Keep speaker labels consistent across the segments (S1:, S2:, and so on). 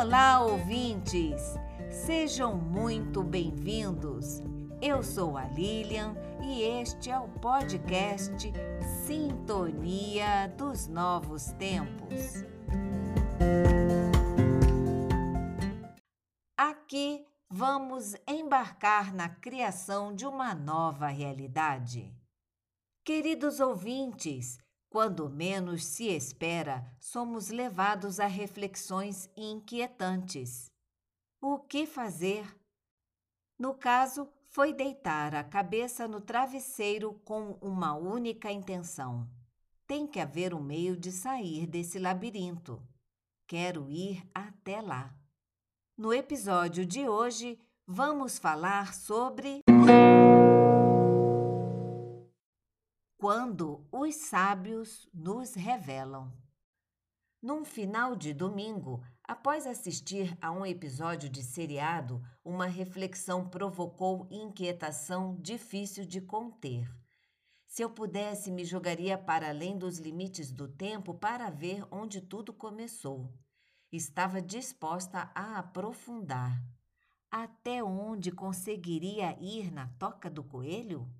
S1: Olá, ouvintes! Sejam muito bem-vindos. Eu sou a Lilian e este é o podcast Sintonia dos Novos Tempos. Aqui vamos embarcar na criação de uma nova realidade. Queridos ouvintes, quando menos se espera, somos levados a reflexões inquietantes. O que fazer? No caso, foi deitar a cabeça no travesseiro com uma única intenção. Tem que haver um meio de sair desse labirinto. Quero ir até lá. No episódio de hoje, vamos falar sobre. Quando os sábios nos revelam. Num final de domingo, após assistir a um episódio de seriado, uma reflexão provocou inquietação difícil de conter. Se eu pudesse, me jogaria para além dos limites do tempo para ver onde tudo começou. Estava disposta a aprofundar. Até onde conseguiria ir na toca do coelho?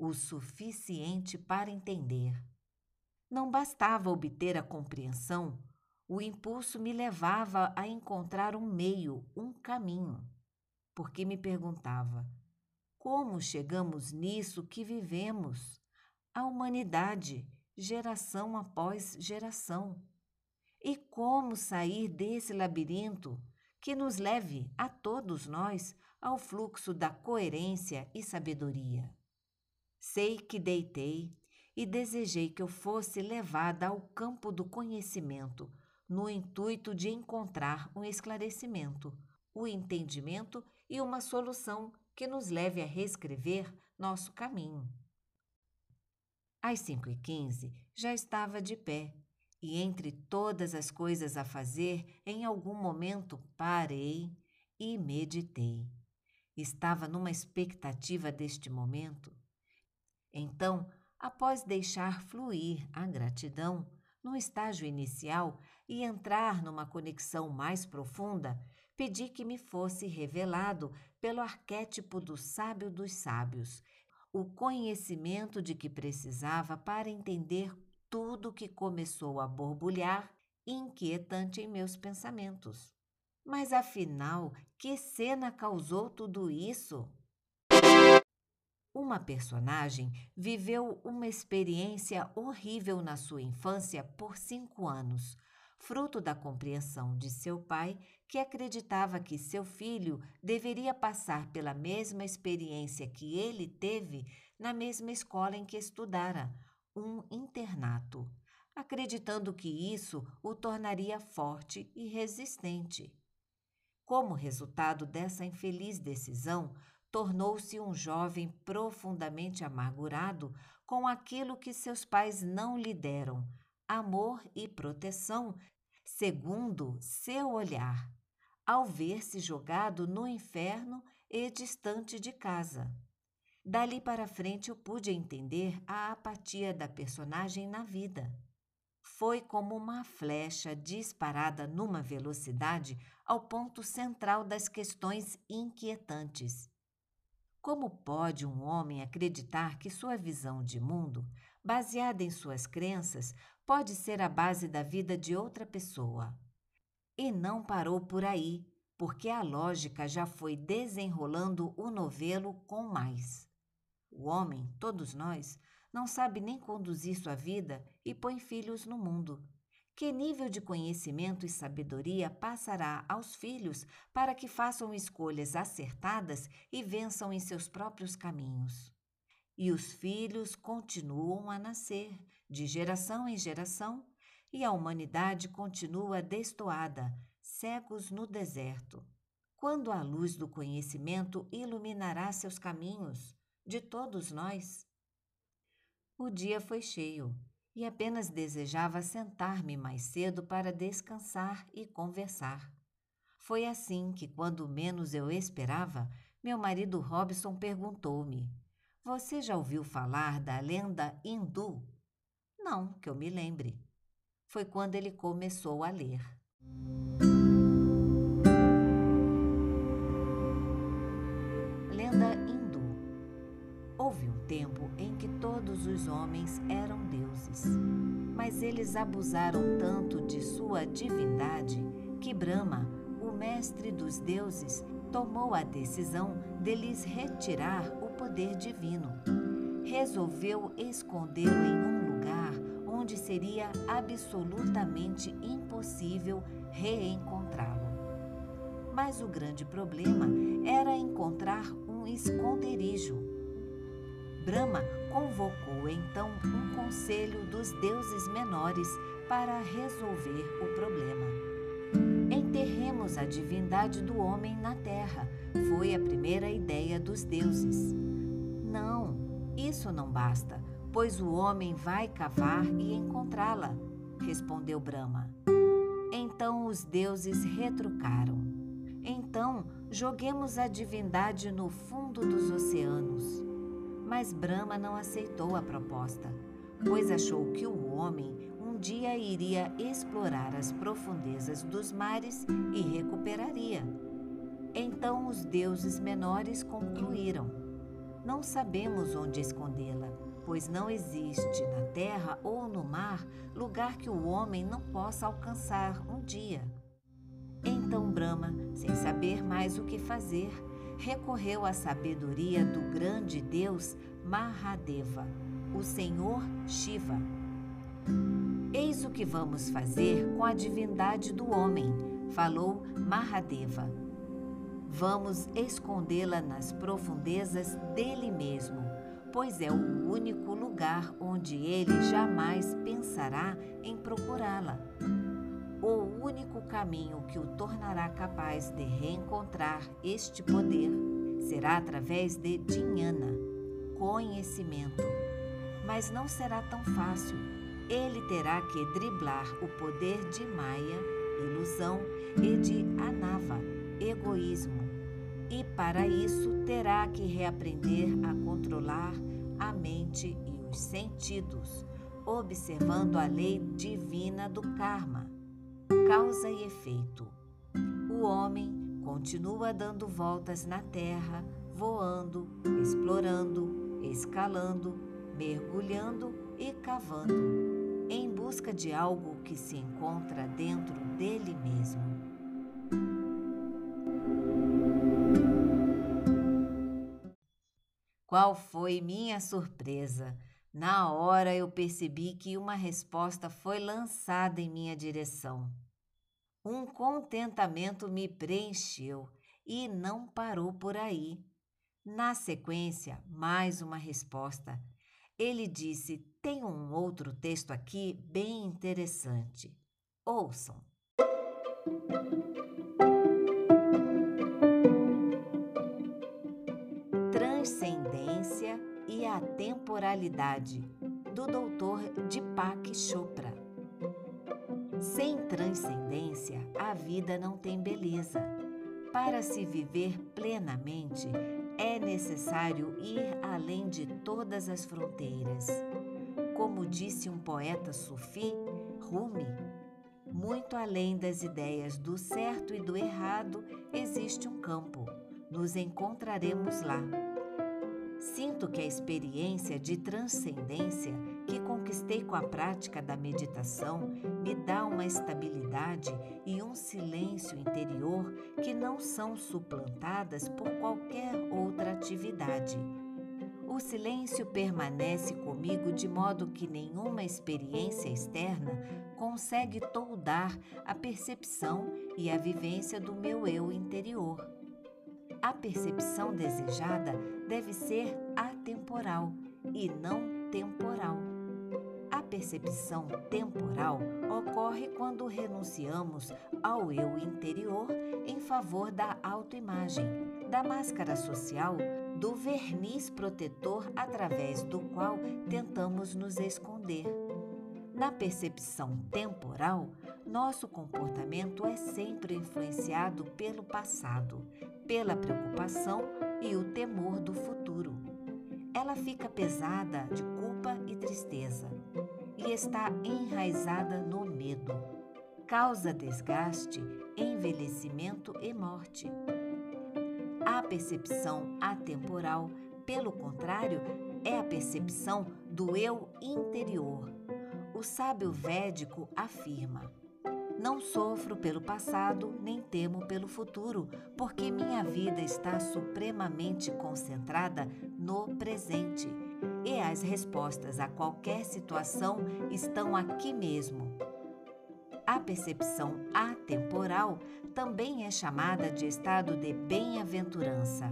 S1: O suficiente para entender. Não bastava obter a compreensão, o impulso me levava a encontrar um meio, um caminho. Porque me perguntava: como chegamos nisso que vivemos? A humanidade, geração após geração. E como sair desse labirinto que nos leve a todos nós ao fluxo da coerência e sabedoria? Sei que deitei e desejei que eu fosse levada ao campo do conhecimento, no intuito de encontrar um esclarecimento, o entendimento e uma solução que nos leve a reescrever nosso caminho. Às cinco e quinze já estava de pé e entre todas as coisas a fazer, em algum momento parei e meditei. Estava numa expectativa deste momento então, após deixar fluir a gratidão no estágio inicial e entrar numa conexão mais profunda, pedi que me fosse revelado pelo arquétipo do sábio dos sábios, o conhecimento de que precisava para entender tudo que começou a borbulhar inquietante em meus pensamentos. Mas afinal, que cena causou tudo isso? Uma personagem viveu uma experiência horrível na sua infância por cinco anos, fruto da compreensão de seu pai, que acreditava que seu filho deveria passar pela mesma experiência que ele teve na mesma escola em que estudara, um internato, acreditando que isso o tornaria forte e resistente. Como resultado dessa infeliz decisão, tornou-se um jovem profundamente amargurado com aquilo que seus pais não lhe deram, amor e proteção, segundo seu olhar, ao ver-se jogado no inferno e distante de casa. Dali para frente eu pude entender a apatia da personagem na vida. Foi como uma flecha disparada numa velocidade ao ponto central das questões inquietantes. Como pode um homem acreditar que sua visão de mundo, baseada em suas crenças, pode ser a base da vida de outra pessoa? E não parou por aí, porque a lógica já foi desenrolando o novelo com mais. O homem, todos nós, não sabe nem conduzir sua vida e põe filhos no mundo. Que nível de conhecimento e sabedoria passará aos filhos para que façam escolhas acertadas e vençam em seus próprios caminhos? E os filhos continuam a nascer, de geração em geração, e a humanidade continua destoada, cegos no deserto. Quando a luz do conhecimento iluminará seus caminhos, de todos nós? O dia foi cheio e apenas desejava sentar-me mais cedo para descansar e conversar. Foi assim que, quando menos eu esperava, meu marido Robson perguntou-me: Você já ouviu falar da lenda hindu? Não, que eu me lembre. Foi quando ele começou a ler. Lenda hindu. Houve um tempo em que todos os homens eram mas eles abusaram tanto de sua divindade que Brahma, o mestre dos deuses, tomou a decisão de lhes retirar o poder divino. Resolveu escondê-lo em um lugar onde seria absolutamente impossível reencontrá-lo. Mas o grande problema era encontrar um esconderijo. Brahma convocou então um conselho dos deuses menores para resolver o problema. Enterremos a divindade do homem na terra, foi a primeira ideia dos deuses. Não, isso não basta, pois o homem vai cavar e encontrá-la, respondeu Brahma. Então os deuses retrucaram. Então joguemos a divindade no fundo dos oceanos. Mas Brahma não aceitou a proposta, pois achou que o homem um dia iria explorar as profundezas dos mares e recuperaria. Então os deuses menores concluíram: Não sabemos onde escondê-la, pois não existe na terra ou no mar lugar que o homem não possa alcançar um dia. Então Brahma, sem saber mais o que fazer, recorreu à sabedoria do grande deus Mahadeva, o Senhor Shiva. Eis o que vamos fazer com a divindade do homem, falou Mahadeva. Vamos escondê-la nas profundezas dele mesmo, pois é o único lugar onde ele jamais pensará em procurá-la. O único caminho que o tornará capaz de reencontrar este poder será através de Dhyana, conhecimento. Mas não será tão fácil. Ele terá que driblar o poder de Maya, ilusão, e de Anava, egoísmo. E para isso terá que reaprender a controlar a mente e os sentidos, observando a lei divina do karma, causa e efeito. O homem continua dando voltas na terra, voando, explorando, escalando, mergulhando e cavando, em busca de algo que se encontra dentro dele mesmo. Qual foi minha surpresa? Na hora eu percebi que uma resposta foi lançada em minha direção. Um contentamento me preencheu e não parou por aí. Na sequência, mais uma resposta. Ele disse: Tem um outro texto aqui bem interessante. Ouçam. Transcendência e a Temporalidade, do Dr. Deepak Chopra. Sem transcendência, a vida não tem beleza. Para se viver plenamente, é necessário ir além de todas as fronteiras. Como disse um poeta sufi, Rumi, muito além das ideias do certo e do errado, existe um campo. Nos encontraremos lá. Sinto que a experiência de transcendência que conquistei com a prática da meditação me dá uma estabilidade e um silêncio interior que não são suplantadas por qualquer outra atividade. O silêncio permanece comigo de modo que nenhuma experiência externa consegue toldar a percepção e a vivência do meu eu interior. A percepção desejada deve ser atemporal e não temporal. Percepção temporal ocorre quando renunciamos ao eu interior em favor da autoimagem, da máscara social, do verniz protetor através do qual tentamos nos esconder. Na percepção temporal, nosso comportamento é sempre influenciado pelo passado, pela preocupação e o temor do futuro. Ela fica pesada de culpa e tristeza e está enraizada no medo. Causa desgaste, envelhecimento e morte. A percepção atemporal, pelo contrário, é a percepção do eu interior. O sábio védico afirma: Não sofro pelo passado, nem temo pelo futuro, porque minha vida está supremamente concentrada no presente e as respostas a qualquer situação estão aqui mesmo. A percepção atemporal também é chamada de estado de bem-aventurança.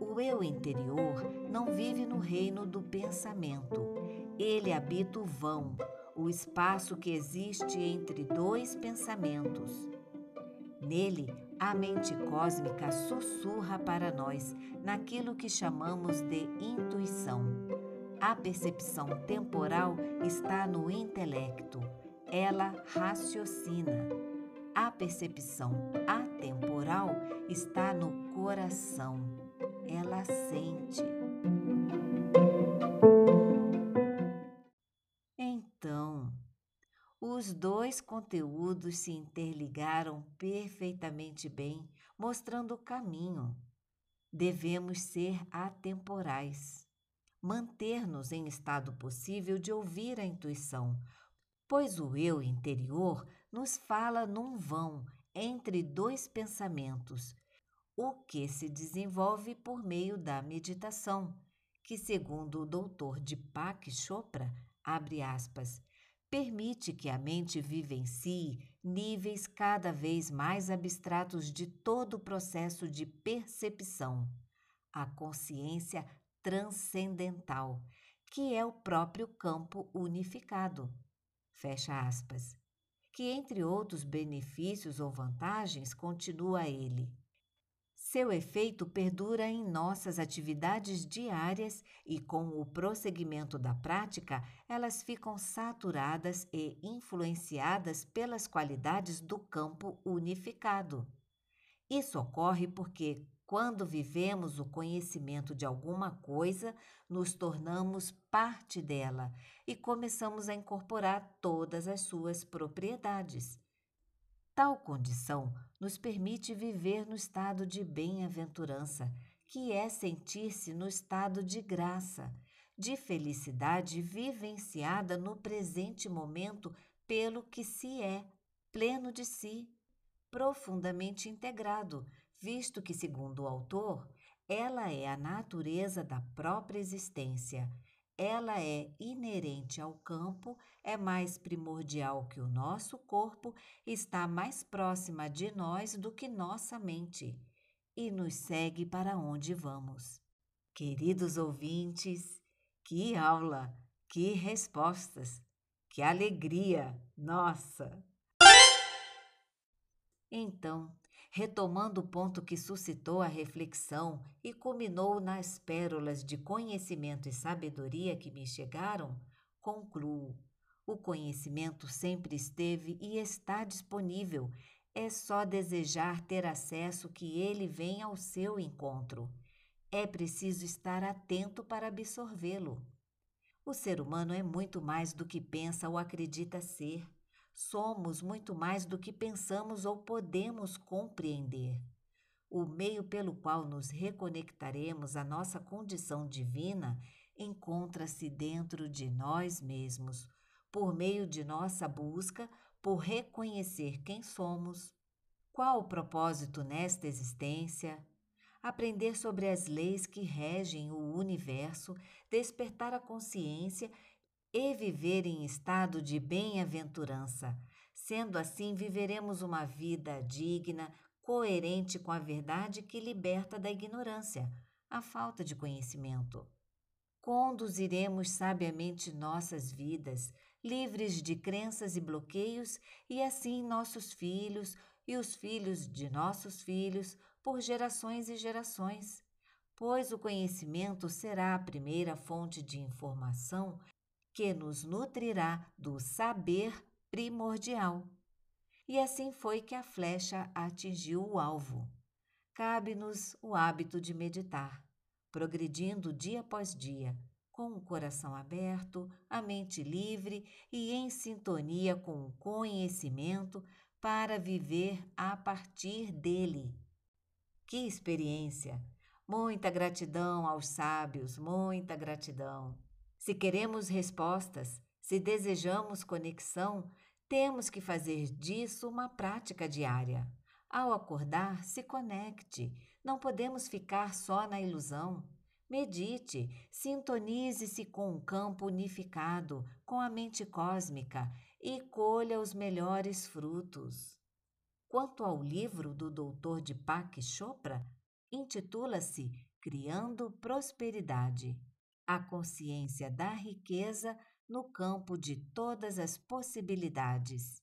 S1: O eu interior não vive no reino do pensamento. Ele habita o vão, o espaço que existe entre dois pensamentos. Nele, a mente cósmica sussurra para nós naquilo que chamamos de intuição. A percepção temporal está no intelecto ela raciocina. A percepção atemporal está no coração. Ela sente. Os dois conteúdos se interligaram perfeitamente bem, mostrando o caminho. Devemos ser atemporais, manter-nos em estado possível de ouvir a intuição, pois o eu interior nos fala num vão entre dois pensamentos, o que se desenvolve por meio da meditação, que, segundo o doutor Deepak Chopra, abre aspas, permite que a mente vivencie níveis cada vez mais abstratos de todo o processo de percepção, a consciência transcendental, que é o próprio campo unificado fecha aspas, que entre outros benefícios ou vantagens, continua ele. Seu efeito perdura em nossas atividades diárias e, com o prosseguimento da prática, elas ficam saturadas e influenciadas pelas qualidades do campo unificado. Isso ocorre porque, quando vivemos o conhecimento de alguma coisa, nos tornamos parte dela e começamos a incorporar todas as suas propriedades. Tal condição nos permite viver no estado de bem-aventurança, que é sentir-se no estado de graça, de felicidade vivenciada no presente momento pelo que se é, pleno de si, profundamente integrado visto que, segundo o autor, ela é a natureza da própria existência. Ela é inerente ao campo, é mais primordial que o nosso corpo, está mais próxima de nós do que nossa mente e nos segue para onde vamos. Queridos ouvintes, que aula, que respostas, que alegria! Nossa! Então, retomando o ponto que suscitou a reflexão e culminou nas pérolas de conhecimento e sabedoria que me chegaram, concluo: o conhecimento sempre esteve e está disponível, é só desejar ter acesso que ele venha ao seu encontro. É preciso estar atento para absorvê-lo. O ser humano é muito mais do que pensa ou acredita ser. Somos muito mais do que pensamos ou podemos compreender. O meio pelo qual nos reconectaremos à nossa condição divina encontra-se dentro de nós mesmos, por meio de nossa busca por reconhecer quem somos, qual o propósito nesta existência, aprender sobre as leis que regem o universo, despertar a consciência e viver em estado de bem-aventurança. Sendo assim, viveremos uma vida digna, coerente com a verdade que liberta da ignorância, a falta de conhecimento. Conduziremos sabiamente nossas vidas, livres de crenças e bloqueios, e assim nossos filhos e os filhos de nossos filhos, por gerações e gerações. Pois o conhecimento será a primeira fonte de informação que nos nutrirá do saber primordial. E assim foi que a flecha atingiu o alvo. Cabe-nos o hábito de meditar, progredindo dia após dia, com o coração aberto, a mente livre e em sintonia com o conhecimento para viver a partir dele. Que experiência! Muita gratidão aos sábios, muita gratidão. Se queremos respostas, se desejamos conexão, temos que fazer disso uma prática diária. Ao acordar, se conecte. Não podemos ficar só na ilusão. Medite, sintonize-se com o campo unificado, com a mente cósmica e colha os melhores frutos. Quanto ao livro do Dr. Deepak Chopra, intitula-se Criando Prosperidade a consciência da riqueza no campo de todas as possibilidades.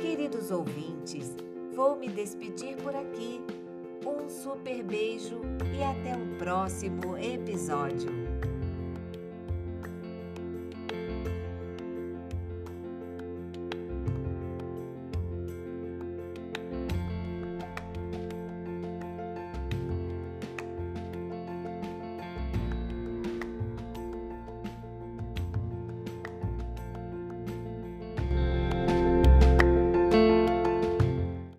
S1: Queridos ouvintes, vou me despedir por aqui. Um super beijo e até o próximo episódio.